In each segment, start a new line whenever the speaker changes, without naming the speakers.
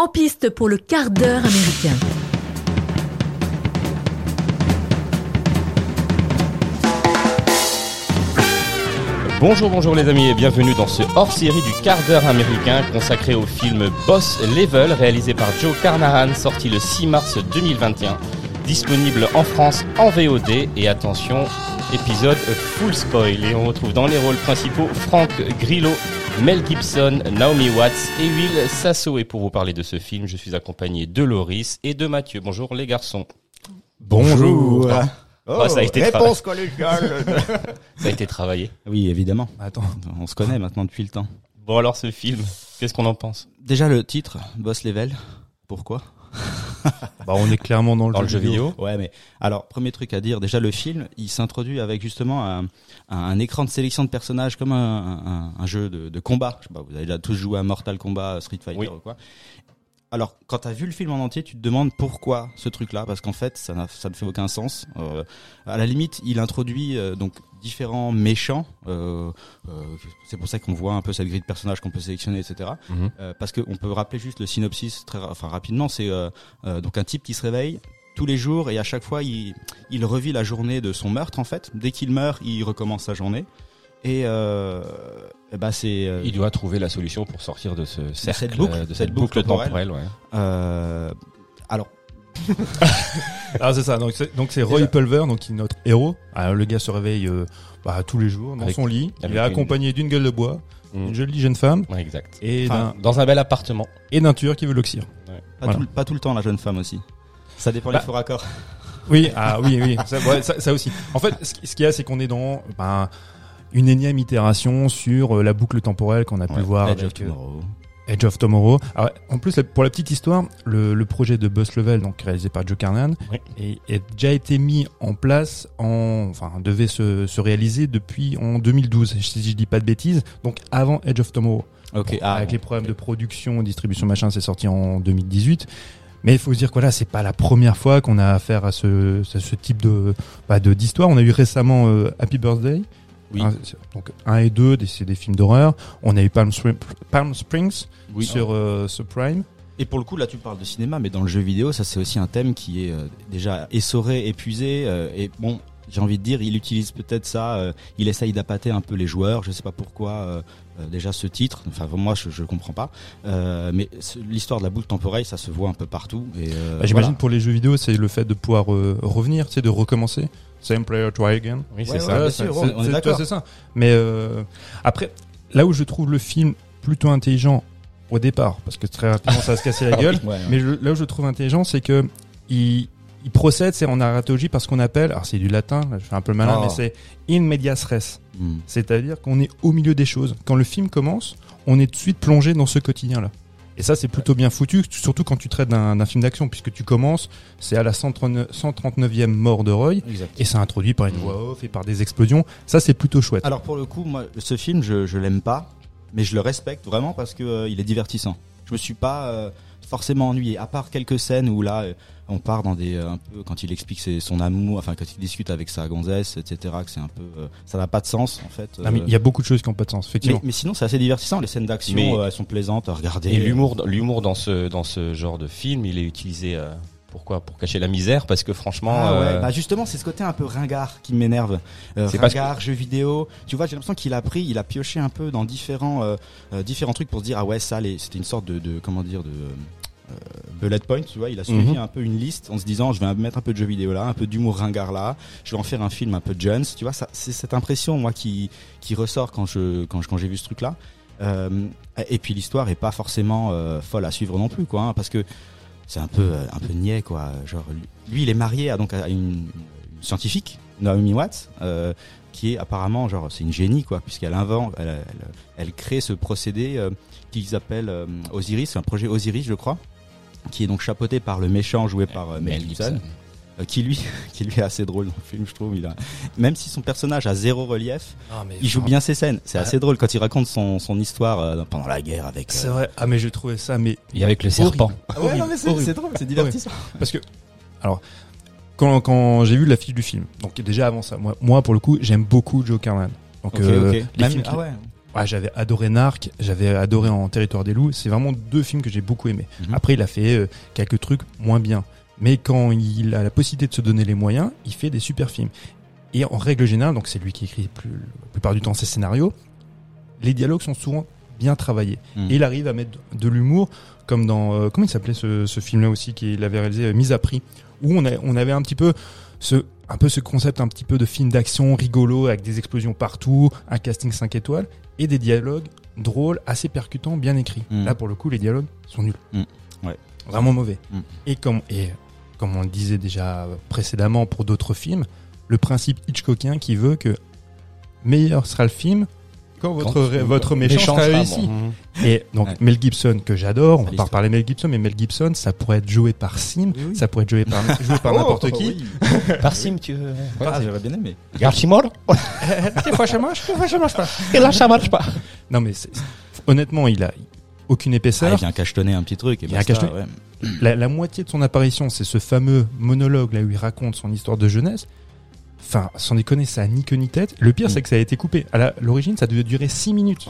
En piste pour le quart d'heure américain.
Bonjour, bonjour les amis et bienvenue dans ce hors-série du quart d'heure américain consacré au film Boss Level réalisé par Joe Carnahan sorti le 6 mars 2021. Disponible en France en VOD et attention, épisode full spoil et on retrouve dans les rôles principaux Frank Grillo, Mel Gibson, Naomi Watts et Will Sasso. Et pour vous parler de ce film, je suis accompagné de Loris et de Mathieu. Bonjour les garçons.
Bonjour.
Oh, ça a été
réponse collégiale.
Ça a été travaillé.
Oui, évidemment.
Attends,
On se connaît maintenant depuis le temps.
Bon alors ce film, qu'est-ce qu'on en pense?
Déjà le titre, Boss Level. Pourquoi?
bah on est clairement dans le,
Dans le jeu vidéo
Ouais, mais alors premier truc à dire, déjà le film, il s'introduit avec justement un, un, un écran de sélection de personnages comme un, un, un jeu de, de combat. Je sais pas, vous avez déjà tous joué à Mortal Kombat, Street Fighter
Oui.
ou quoi. Alors, quand t'as vu le film en entier, tu te demandes pourquoi ce truc-là, parce qu'en fait, ça, ça ne fait aucun sens. Euh, à la limite, il introduit euh, donc différents méchants. Euh, euh, c'est pour ça qu'on voit un peu cette grille de personnages qu'on peut sélectionner, etc.
Mhm.
Euh, parce qu'on peut rappeler juste le synopsis très, enfin rapidement. C'est euh, donc un type qui se réveille tous les jours et à chaque fois il, il revit la journée de son meurtre en fait. Dès qu'il meurt, il recommence sa journée. Et, euh, et bah c'est euh,
Il doit trouver la solution pour sortir de ce cercle,
cette boucle,
de
cette
cette boucle
boucle
temporelle. ouais.
euh, alors
Ah c'est ça. Donc c'est donc c'est Roy Pulver, donc qui est notre héros. Alors, le gars se réveille euh, bah, tous les jours dans
Avec-
son lit. Il est
une-
accompagné d'une gueule de bois,
Mm.
une jolie jeune femme
Ouais, exact.
et
Enfin,
d'un
Dans un bel appartement.
et d'un tueur qui veut l'oxyre.
pas,
Voilà.
tout, pas tout le temps la jeune femme aussi. Ça dépend
Bah,
des faux raccords.
Oui, ah oui, oui, ça, ouais, ça, ça aussi. En fait, ce, ce qu'il y a, c'est qu'on est dans ben, une énième itération sur euh, la boucle temporelle qu'on a pu
Ouais,
voir
Edge of
avec euh,
Tomorrow.
Edge of Tomorrow. Alors, en plus, pour la petite histoire, le, le projet de Boss Level, donc réalisé par Joe Carnahan,
Oui.
est, est déjà été mis en place en, enfin, devait se, se réaliser depuis en 2012, si je dis pas de bêtises, donc avant Edge of Tomorrow. Bon,
ah,
avec les problèmes de production, distribution, machin, c'est sorti en 2018. Mais il faut se dire que là, c'est pas la première fois qu'on a affaire à ce, type de, bah, de d'histoire. On a eu récemment euh, Happy Birthday.
Oui.
Hein, c'est- donc 1 et 2, des- c'est des films d'horreur. On a eu Palm, Spring- Palm Springs
oui.
sur, euh, sur Prime.
Et pour le coup, là, tu parles de cinéma, mais dans le jeu vidéo, ça c'est aussi un thème qui est euh, déjà essoré, épuisé. euh, et bon, j'ai envie de dire, il utilise peut-être ça. euh, il essaye d'appâter un peu les joueurs. Je sais pas pourquoi. déjà ce titre, enfin moi je, je comprends pas, Euh, mais ce- l'histoire de la boucle temporelle, ça se voit un peu partout. Euh,
Bah, J'imagine
voilà.
pour les jeux vidéo, c'est le fait de pouvoir euh, revenir, de recommencer. Same player, try again.
Oui, c'est
Ouais,
ça.
c'est- ça. Mais euh, après, là où je trouve le film plutôt intelligent au départ, parce que très rapidement ça va se casser la gueule,
Ouais, ouais.
mais je- là où je trouve intelligent, c'est que il, il procède, c'est en narratologie par ce qu'on appelle, alors c'est du latin, là, je fais un peu le malin,
Oh.
mais c'est in medias res.
Hmm.
C'est-à-dire qu'on est au milieu des choses. Quand le film commence, on est tout de suite plongé dans ce quotidien-là. Et ça, c'est plutôt bien foutu, surtout quand tu traites d'un film d'action, puisque tu commences, c'est à la 139, 139e mort de Roy,
Exact.
et c'est introduit par une voix off et par des explosions. Ça, c'est plutôt chouette.
Alors pour le coup, moi, ce film, je, je l'aime pas, mais je le respecte vraiment parce que euh, il est divertissant. Je me suis pas euh, forcément ennuyé, à part quelques scènes où là, euh, on part dans des euh, un peu quand il explique ses- son amour, enfin quand il discute avec sa gonzesse, etc. Que c'est un peu, euh, ça n'a pas de sens en fait.
Mais
euh,
il y a beaucoup de choses qui n'ont pas de sens,
mais,
effectivement.
mais sinon, c'est assez divertissant. Les scènes d'action,
Mais-
euh, elles sont plaisantes à regarder.
Et l'humour, l'humour dans ce dans ce genre de film, il est utilisé euh, pourquoi Pour cacher la misère, parce que franchement,
Ah ouais,
euh,
bah justement, c'est ce côté un peu ringard qui m'énerve. Euh, ringard, jeux vidéo. Tu vois, j'ai l'impression qu'il a pris, il a pioché un peu dans différents, euh, différents trucs pour se dire ah ouais ça, les- c'était une sorte de, de comment dire de euh, bullet point. Tu vois, il a suivi
Mhm.
un peu une liste en se disant je vais mettre un peu de jeux vidéo là, un peu d'humour ringard là. Je vais en faire un film un peu Jones. Tu vois, c'est cette impression moi qui qui ressort quand je quand je- quand j'ai vu ce truc là. Euh, et puis l'histoire est pas forcément euh, folle à suivre non plus quoi, hein, parce que c'est un peu euh, un peu niais quoi. Genre lui il est marié à donc à une, une scientifique Naomi Watts euh, qui est apparemment genre c'est une génie quoi puisqu'elle invente elle, elle, elle crée ce procédé euh, qu'ils appellent euh, Osiris, un projet Osiris je crois qui est donc chapeauté par le méchant joué par euh, Mel Gibson euh, qui lui qui lui est assez drôle dans le film je trouve. Il a même si son personnage a zéro relief il joue bien ses scènes. C'est assez drôle quand il raconte son, son histoire euh, pendant la guerre avec
C'est
euh,
vrai. Ah, mais j'ai trouvé ça, mais
et avec le serpent.
ah ouais, non, mais c'est drôle c'est divertissant.
Parce que, alors, quand, quand j'ai vu l'affiche du film, donc déjà avant ça, moi, moi pour le coup, j'aime beaucoup Joe Carnahan. Donc,
ok
euh,
ok
les
Même-
films
ah ouais
Ah, j'avais adoré Narc, j'avais adoré En Territoire des loups. C'est vraiment deux films que j'ai beaucoup aimés.
Mhm.
Après, il a fait euh, quelques trucs moins bien. Mais quand il a la possibilité de se donner les moyens, il fait des super films. Et en règle générale, donc c'est lui qui écrit plus, la plupart du temps ses scénarios, les dialogues sont souvent bien travaillés.
Mhm.
Et il arrive à mettre de l'humour, comme dans... euh, comment il s'appelait ce, ce film-là aussi qu'il avait réalisé, euh, Mise à prix, où on, a, on avait un petit peu ce un peu ce concept un petit peu de film d'action rigolo avec des explosions partout, un casting 5 étoiles et des dialogues drôles, assez percutants, bien écrits.
Mm.
Là pour le coup les dialogues sont nuls.
Mm. Ouais.
Vraiment mauvais.
Mm.
Et comme et comme on le disait déjà précédemment pour d'autres films, le principe Hitchcockien qui veut que meilleur sera le film quand votre
Quand-
ré- votre méchant, sera réussi.
bon.
Et donc
Ouais.
Mel Gibson que j'adore, on va pas reparler Mel Gibson, mais Mel Gibson ça pourrait être joué par Sim,
Oui,
ça pourrait être joué par joué par n'importe qui.
Oh, oui.
Par Sim, tu veux.
Ah, j'aurais bien aimé.
Garchimor
Des fois ça marche, des fois ça marche pas.
Et là, ça marche pas.
Non mais honnêtement, il a aucune
Ah,
épaisseur.
il vient cachetonner un petit truc. Et
Il vient cachetonner.
ouais.
la, la moitié de son apparition, c'est ce fameux monologue là où il raconte son histoire de jeunesse. Enfin, sans déconner, ça a ni queue ni tête. Le pire, c'est que ça a été coupé. À l'origine, ça devait durer 6 minutes.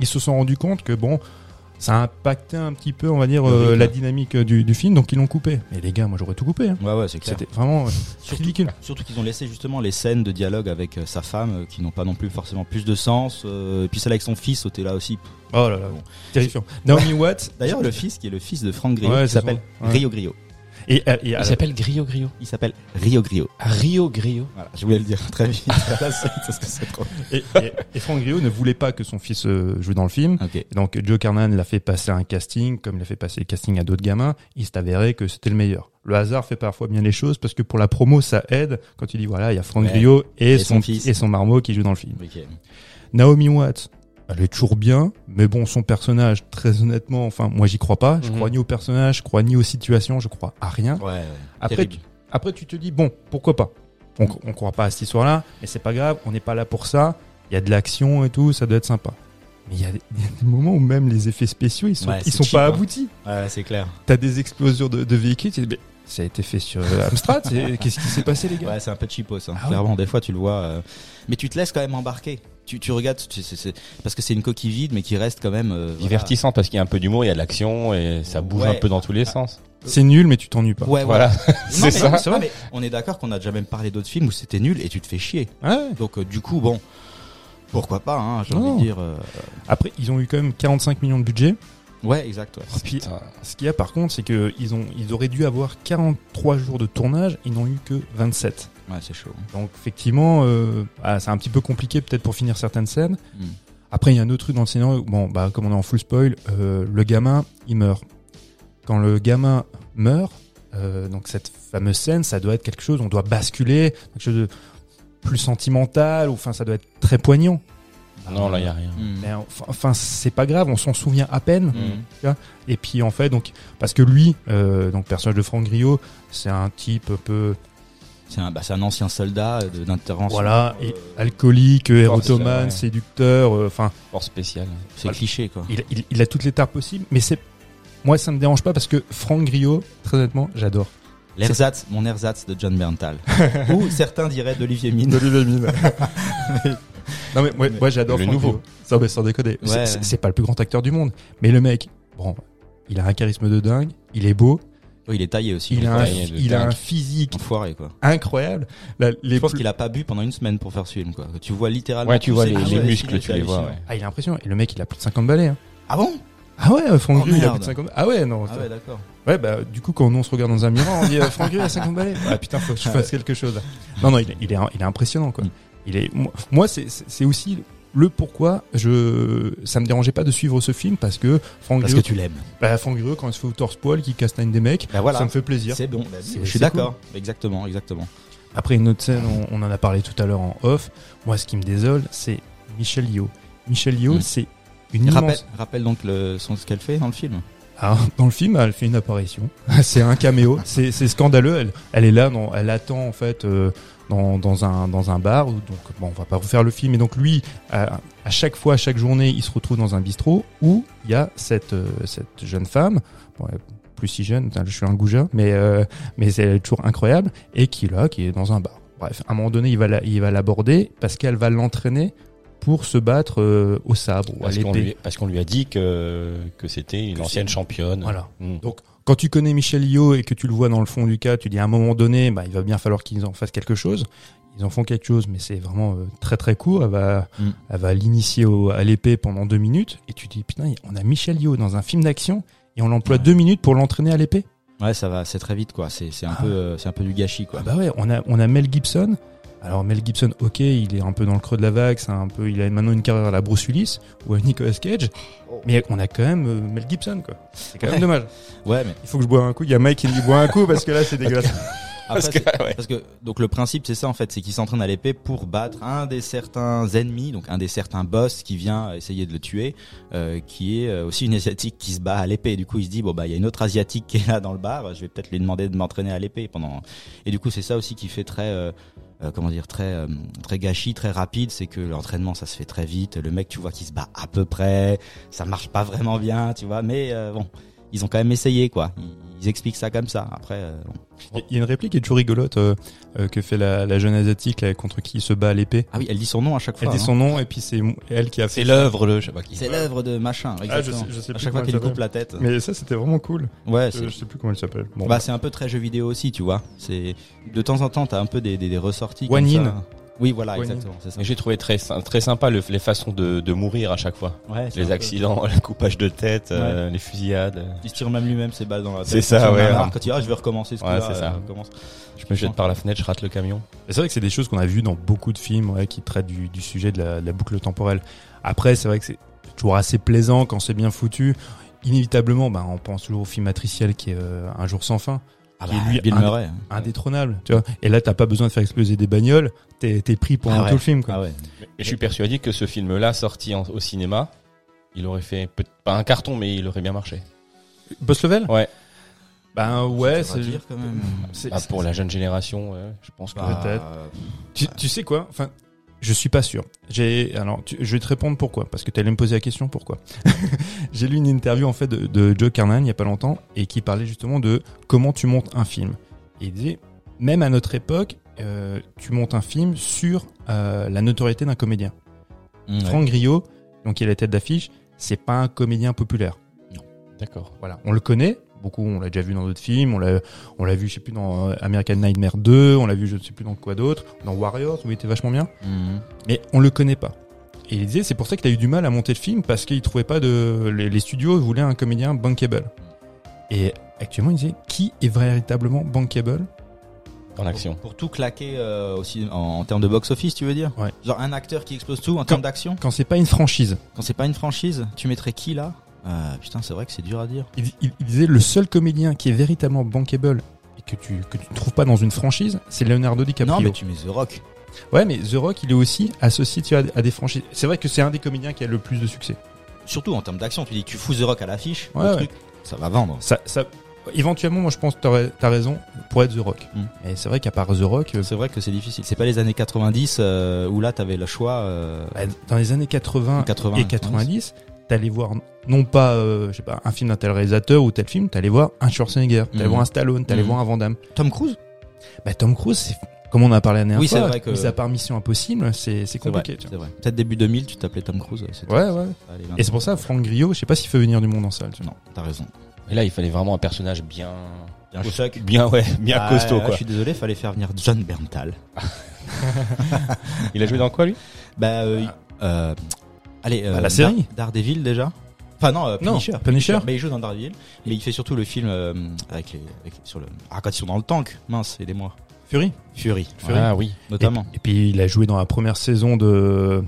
Ils se sont rendus compte que bon, ça a impacté un petit peu, on va dire, euh, la dynamique du, du film, donc ils l'ont coupé. Mais les gars, moi j'aurais tout coupé. hein.
Ouais, ouais, c'est clair.
C'était vraiment euh,
Surtout-
ridicule.
Surtout qu'ils ont laissé justement les scènes de dialogue avec euh, sa femme euh, qui n'ont pas non plus forcément plus de sens. euh, et puis celle avec son fils, c'était là aussi.
Oh là là, terrifiant. Naomi Watts.
D'ailleurs, le fils qui est le fils de Franck Griot,
Ouais,
il
c'est
s'appelle
son- ouais.
Rio Griot.
Et, euh, et à
Il
la-
s'appelle Grio Grio.
Il s'appelle Rio Griot.
Rio Grio.
Voilà, je voulais le dire très vite. à la suite, parce que c'est trop.
et, et- et Frank Grillo ne voulait pas que son fils euh, joue dans le film. Donc Joe Carnan l'a fait passer un casting, comme il a fait passer le casting à d'autres gamins, il s'est avéré que c'était le meilleur. Le hasard fait parfois bien les choses parce que pour la promo ça aide quand tu dis voilà il y a Frank
Ouais.
Grillo et,
Et
son,
son fils.
et son marmot qui joue dans le film. Naomi Watts, elle est toujours bien, mais bon son personnage très honnêtement, enfin moi j'y crois pas, je
Mhm.
crois ni au personnage, je crois ni aux situations, je crois à rien.
Ouais. ouais.
Après tu, après tu te dis bon pourquoi pas? On, on croit pas à cette histoire-là, mais c'est pas grave, on n'est pas là pour ça. Il y a de l'action et tout, ça doit être sympa. Mais il y, a des- il y a des moments où même les effets spéciaux, ils sont,
Ouais,
ils
c'est
sont
cheap,
pas
hein.
aboutis.
Ouais, c'est clair.
T'as des explosions de, de véhicules, tu dis, mais ça a été fait sur euh, Amstrad, qu'est-ce qui s'est passé les gars?
Ouais, c'est un peu cheapos, hein.
Ah
clairement. Des fois, tu le vois. euh, Mais tu te laisses quand même embarquer. Tu, tu regardes, tu- parce que c'est une coquille vide, mais qui reste quand même. euh, voilà.
Divertissant parce qu'il y a un peu d'humour, il y a de l'action et ça bouge
Ouais.
un peu dans tous les sens.
C'est nul, mais tu t'ennuies pas.
Ouais,
Voilà,
Non,
c'est
mais-
ça.
c'est vrai.
non, mais on est d'accord qu'on a déjà même parlé d'autres films où c'était nul et tu te fais chier.
Ouais.
Donc, euh, du coup, bon. Pourquoi pas, hein, j'ai envie de dire. euh,
Après, ils ont eu quand même 45 millions de budget.
Ouais, exact. ouais.
Puis,
Putain.
ce qu'il y a par contre, c'est que ils ont, ils auraient dû avoir 43 jours de tournage, ils n'ont eu que 27.
Ouais, c'est chaud.
Donc effectivement, euh, ah, c'est un petit peu compliqué peut-être pour finir certaines scènes.
Hmm.
Après, il y a un autre truc dans le scénario. Bon, bah, comme on est en full spoil, euh, le gamin, il meurt. Quand le gamin meurt, euh, donc cette fameuse scène, ça doit être quelque chose, on doit basculer, quelque chose de plus sentimental, ou enfin, ça doit être très poignant.
Non, là, il y a rien.
Hmm.
Mais enfin, enfin, c'est pas grave, on s'en souvient à peine.
Hmm.
Et puis en fait, donc, parce que lui, euh, donc personnage de Franck Griot, c'est un type un peu,
C'est un, bah, c'est un ancien soldat euh, d'intervention.
voilà,
Euh,
et alcoolique, érotomane,
ouais.
séducteur, euh, enfin.
Sport spécial.
c'est cliché, quoi.
il, il- il a toutes les tares possibles, mais c'est moi ça me dérange pas parce que Franck Griot, très honnêtement, j'adore.
L'ersatz, mon ersatz de John Berntal. Ou certains diraient d'Olivier Mine.
non mais moi, moi, j'adore
Le
Franck
nouveau.
Griot. Sans, déconner. C'est-
Ouais.
c'est c'est pas le plus grand acteur du monde, mais le mec, bon, il a un charisme de dingue, il est beau,
Oui, il est taillé aussi.
il a, un, il a un physique
Enfoiré, quoi.
incroyable. La- les
Je pense qu'il a pas bu pendant une semaine pour faire ce film, quoi. Tu vois littéralement.
Ouais, tu vois les,
Ah
muscles, tu les vois. Ouais.
Ah, il a l'impression. Et le mec, il a plus de 50 balais. Hein.
Ah bon?
Ah ouais, Franck
Oh,
il a plus de 50 Ah ouais, non.
Ah ouais, d'accord.
Ouais, bah, du coup, quand nous, on se regarde dans un miroir, on dit, euh, Franck Griot a 50 balais. Ah putain, faut que je fasse quelque chose. Non, non, il est, il est, il est impressionnant, quoi.
Mm.
Il est, moi- c'est aussi le pourquoi je, ça me dérangeait pas de suivre ce film parce que Franck
Parce que tu l'aimes.
bah, Franck Griot, quand il se fait au torse-poil, qui castagne des mecs,
Bah voilà.
ça me fait plaisir.
C'est bon. Bah, je suis d'accord. Exactement, exactement.
Après, une autre scène, on, on en a parlé tout à l'heure en off. Moi, ce qui me désole, c'est Michel Yeoh. Michel Yeoh,
Mm.
c'est une
Rappelle,
immense,
rappelle donc le, son, ce qu'elle fait dans le film.
Ah, dans le film, elle fait une apparition. c'est un caméo. C'est scandaleux. Elle, elle est là, elle attend en fait euh, dans, dans un dans un bar. où- Donc bon, on va pas refaire le film. Et donc lui, à, chaque fois, à chaque journée, il se retrouve dans un bistrot où il y a cette euh, cette jeune femme. Plus si jeune, je suis un goujat, mais euh, mais c'est toujours incroyable et qui là, qui est dans un bar. Bref, à un moment donné, il va l'aborder parce qu'elle va l'entraîner pour se battre euh, au sabre ou à
Parce qu'on
l'épée.
lui, parce qu'on lui a dit que, que c'était une
Que
ancienne championne.
Voilà.
Mm.
Donc, quand tu connais Michel Yeoh et que tu le vois dans le fond du cas, tu dis à un moment donné, bah, il va bien falloir qu'ils en fassent quelque chose. Ils en font quelque chose, mais c'est vraiment euh, très très court. Elle va,
Mm.
elle va l'initier à l'épée pendant deux minutes. Et tu dis, putain, on a Michel Yeoh dans un film d'action et on l'emploie deux minutes pour l'entraîner à l'épée.
Ouais, ça va, c'est très vite quoi. C'est c'est un
Ah.
peu euh, c'est un peu du gâchis quoi.
Ah bah ouais, on a, on a Mel Gibson. Alors Mel Gibson, ok, il est un peu dans le creux de la vague, c'est un peu, il a maintenant une carrière à la Bruce Willis ou à Nicolas Cage, mais on a quand même euh, Mel Gibson quoi. C'est quand même
Ouais.
dommage.
Ouais, mais
Il faut que je bois un coup. Il y a Mike qui me dit bois un coup parce que là c'est dégueulasse.
après,
Parce que, ouais.
Parce que donc le principe c'est ça en fait, c'est qu'il s'entraîne à l'épée pour battre un des certains ennemis, donc un des certains boss qui vient essayer de le tuer, euh, qui est euh, aussi une asiatique qui se bat à l'épée. Du coup il se dit bon bah il y a une autre asiatique qui est là dans le bar, je vais peut-être lui demander de m'entraîner à l'épée pendant. Et du coup c'est ça aussi qui fait très euh, euh, comment dire très euh, très gâchis, très rapide, c'est que l'entraînement ça se fait très vite. Le mec tu vois qui se bat à peu près, ça marche pas vraiment bien, tu vois, mais euh, bon ils ont quand même essayé quoi. Ils, ils expliquent ça comme ça. Après euh, bon.
Il y a une réplique qui est toujours rigolote euh, euh, que fait la, la jeune asiatique là, contre qui il se bat à l'épée.
ah oui elle dit son nom à chaque fois.
Elle dit
hein.
son nom et puis c'est elle qui a fait.
C'est l'œuvre, le, je sais pas qui.
C'est l'œuvre de machin,
Ah, je sais, je sais
à
plus
chaque fois
elle
qu'il coupe la tête.
Mais ça c'était vraiment cool.
Ouais,
Euh,
c'est
je sais plus comment elle s'appelle. Bon.
bah, c'est un peu très jeu vidéo aussi, tu vois. C'est de temps en temps, t'as un peu des, des, des ressorties.
One
comme
in.
ça. Oui, voilà, exactement, ça.
Mais j'ai trouvé très, très sympa le- les façons de, de mourir à chaque fois.
Ouais,
Les
peu-
accidents, le coupage de tête, euh, les fusillades.
Il se tire même lui-même ses balles dans la tête.
C'est ça, ouais.
marre, Quand il dit, ah, je vais recommencer ce
Ouais,
coup-là,
c'est ça.
euh, recommence.
Je me jette par la fenêtre, je rate le camion.
C'est vrai que c'est des choses qu'on a vues dans beaucoup de films ouais, qui traitent du, du sujet de la, de la boucle temporelle. Après, c'est vrai que c'est toujours assez plaisant quand c'est bien foutu. Inévitablement, ben, on pense toujours au film matriciel qui est euh, Un jour sans fin,
Ah
Qui est
bah,
lui,
Bill
un-
Murray.
indétrônable. Tu vois Et là, t'as pas besoin de faire exploser des bagnoles, t'es t'es pris pendant
Ah ouais.
tout le film. Quoi.
Ah ouais.
Mais je suis persuadé que ce film-là, sorti en- au cinéma, il aurait fait, pas un carton, mais il aurait bien marché.
Boss level
Ouais.
Ben ouais, c'est
dire quand même.
c'est-
Ah, pour la jeune génération, ouais, je pense que.
Bah,
peut-être. Tu, tu sais quoi? Enfin, je suis pas sûr. J'ai alors, tu- je vais te répondre pourquoi, parce que tu allais me poser la question pourquoi. J'ai lu une interview en fait de, de Joe Carnan il y a pas longtemps et qui parlait justement de comment tu montes un film. Et il disait même à notre époque, euh, tu montes un film sur euh, la notoriété d'un comédien.
Ouais.
Franck Griot, donc qui est la tête d'affiche, c'est pas un comédien populaire.
D'accord.
Voilà, on le connaît. Beaucoup, on l'a déjà vu dans d'autres films. On l'a, on l'a vu, je sais plus, dans euh, American Nightmare 2. On l'a vu, je ne sais plus dans quoi d'autre. Dans Warriors, où il était vachement bien.
Mhm.
Mais on le connaît pas. Et il disait, c'est pour ça qu'il a eu du mal à monter le film parce qu'il trouvait pas de, les, les studios voulaient un comédien bankable. Et actuellement, il disait, qui est véritablement bankable?
Dans l'action.
Pour tout claquer euh, aussi en, en termes de box-office, tu veux dire?
Ouais.
Genre un acteur qui explose tout en termes d'action?
quand c'est pas une franchise.
Quand c'est pas une franchise, tu mettrais qui là? Euh, Putain, c'est vrai que c'est dur à dire.
Il, il- il disait, le seul comédien qui est véritablement bankable et que tu, que tu trouves pas dans une franchise, c'est Leonardo DiCaprio.
Non, mais tu mets The Rock.
Ouais, mais The Rock, il est aussi associé tu vois, à des franchises. C'est vrai que c'est un des comédiens qui a le plus de succès.
Surtout en termes d'action, tu dis tu fous The Rock à l'affiche,
Ouais,
le
ouais.
truc, ça va vendre.
Ça, ça, éventuellement, moi, je pense que t'as raison pour être The Rock.
Mm.
Et c'est vrai qu'à part The Rock, euh,
C'est vrai que c'est difficile. C'est pas les années 90 euh, où là t'avais le choix. euh,
bah, dans les années 80,
80
et 90, t'allais voir non pas, euh, je sais pas, un film d'un tel réalisateur ou tel film, t'allais voir un Schwarzenegger, t'allais
Mhm.
voir un Stallone, t'allais
Mhm.
voir un Van Damme.
Tom Cruise?
Bah, Tom Cruise, c'est, comme on en a parlé la dernière
Oui,
fois,
c'est vrai que-
mis à part Mission Impossible, c'est, compliqué.
C'est vrai. Peut-être début 2000, tu t'appelais Tom Cruise.
Ouais, ouais.
Allez,
Et c'est pour ça, Franck Griot, je sais pas s'il fait venir du monde en salle. tu vois.
Non, t'as raison.
Et là, il fallait vraiment un personnage bien.
Bien
costaud-
choc.
Bien, ouais, bien
Ah,
costaud,
Je
quoi.
suis désolé, fallait faire venir John Berntal.
Il a joué dans quoi, lui?
Bah, euh, euh, allez, euh,
Bah, la série.
Dar- Daredevil déjà. Enfin non, euh,
Non,
Punisher.
Punisher.
Mais il joue dans Daredevil. Mais il fait surtout le film euh, avec les, avec- sur le. Ah quand ils sont dans le tank, mince, aidez-moi.
Fury.
Fury,
Fury.
Ah oui.
notamment.
Et, et puis il a joué dans la première saison de.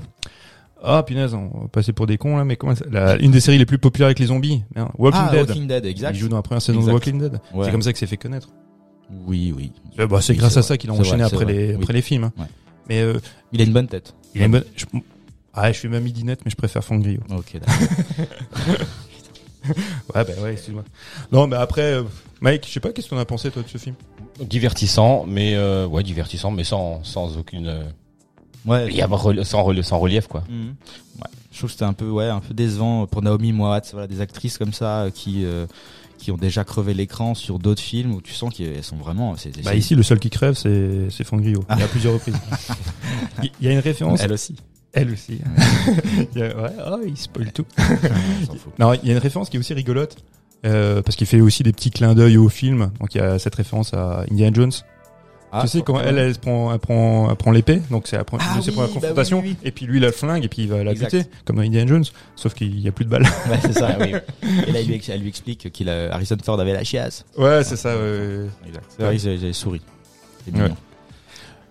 Ah punaise, on va passer pour des cons là, mais comment ça... la... Une des séries les plus populaires avec les zombies, Merde, Walking
ah,
Dead.
Walking Dead, exact.
Il joue dans la première saison
Exact.
de Walking Dead.
Ouais.
C'est comme ça qu'il s'est fait connaître.
Oui, oui.
Euh, bah, c'est
Oui,
grâce à
vrai.
ça qu'il a enchaîné
vrai,
après les
Oui.
après les films. hein.
Ouais.
Mais euh,
Il a une bonne tête.
il a une bonne. Je... Ah, je fais ma midinette, mais je préfère Franck Griot.
Ok, d'accord.
Ouais, bah ouais, excuse-moi. Non, mais après, euh, Mike, je sais pas, qu'est-ce que t'en as pensé toi de ce film?
Divertissant, mais euh, ouais, divertissant, mais sans, sans aucune. euh,
Ouais.
il y a rel- sans, rel- sans relief, quoi.
Mhm. Ouais. Je trouve que c'était un peu, ouais, un peu décevant pour Naomi Moatz, voilà, des actrices comme ça euh, qui euh, qui ont déjà crevé l'écran sur d'autres films où tu sens qu'elles sont vraiment. c'est-
Bah ici, le seul qui crève, c'est c'est Franck Griot.
Ah.
Il y a plusieurs reprises. Il il y a une référence.
elle aussi.
Elle aussi. Il y a- ouais, oh, il spoil tout. Non, il y a une référence qui est aussi rigolote. euh, parce qu'il fait aussi des petits clins d'œil au film. Donc il y a cette référence à Indiana Jones.
Ah,
tu sais quand elle, prend, elle prend, elle prend l'épée, donc c'est la
Ah
de ses
oui, bah
confrontations.
oui, oui.
Et puis lui il a le flingue et puis il va la
Exact.
buter, comme dans Indiana Jones. Sauf qu'il y a plus de balles.
Ouais, c'est ça, oui. Et là, il lui, elle lui explique qu'il a, Harrison Ford avait la chiasse.
ouais, c'est ça. ouais.
C'est vrai, j'ai souri. C'est
Ouais.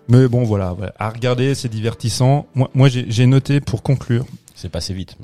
Mais bon, voilà, voilà. à regarder, c'est divertissant. Moi, moi j'ai j'ai noté pour conclure.
C'est passé vite.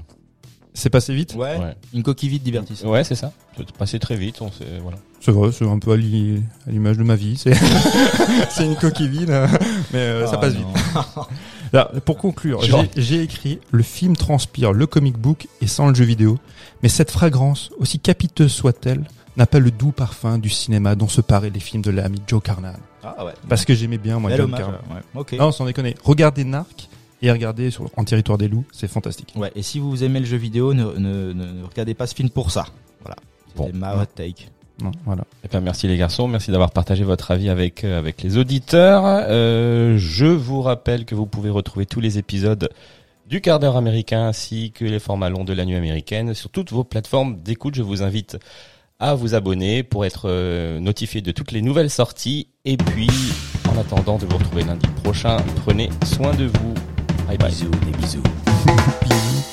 C'est passé vite?
Ouais.
Ouais.
Une coquille vide divertissante.
Ouais, c'est ça. C'est passé très vite. On s'est- voilà.
C'est vrai, c'est un peu à l'i- à l'image de ma vie. C'est c'est une coquille vide, mais euh, ça
Ah,
passe
non.
vite. Là, pour conclure, j'ai- écrit le film transpire le comic book et sans le jeu vidéo, mais cette fragrance, aussi capiteuse soit-elle, n'a pas le doux parfum du cinéma dont se paraient les films de l'ami Joe Carnahan.
Ah ouais.
Parce que j'aimais bien moi
Bel
Joe
hommage.
Carnahan.
ouais. Ok.
Non, sans déconner. Regardez Narc et regardez sur En territoire des loups, c'est fantastique.
Ouais. Et si vous aimez le jeu vidéo, ne, ne, ne, ne regardez pas ce film pour ça. Voilà.
Bon.
C'était ma hot take.
Non, voilà.
Eh bien, merci les garçons, merci d'avoir partagé votre avis avec euh, avec les auditeurs. Euh, je vous rappelle que vous pouvez retrouver tous les épisodes du quart d'heure américain ainsi que les formats longs de la nuit américaine sur toutes vos plateformes d'écoute. Je vous invite à vous abonner pour être euh, notifié de toutes les nouvelles sorties. Et puis, en attendant de vous retrouver lundi prochain, prenez soin de vous. Bye bye.
Bisous, des bisous.
Bisous.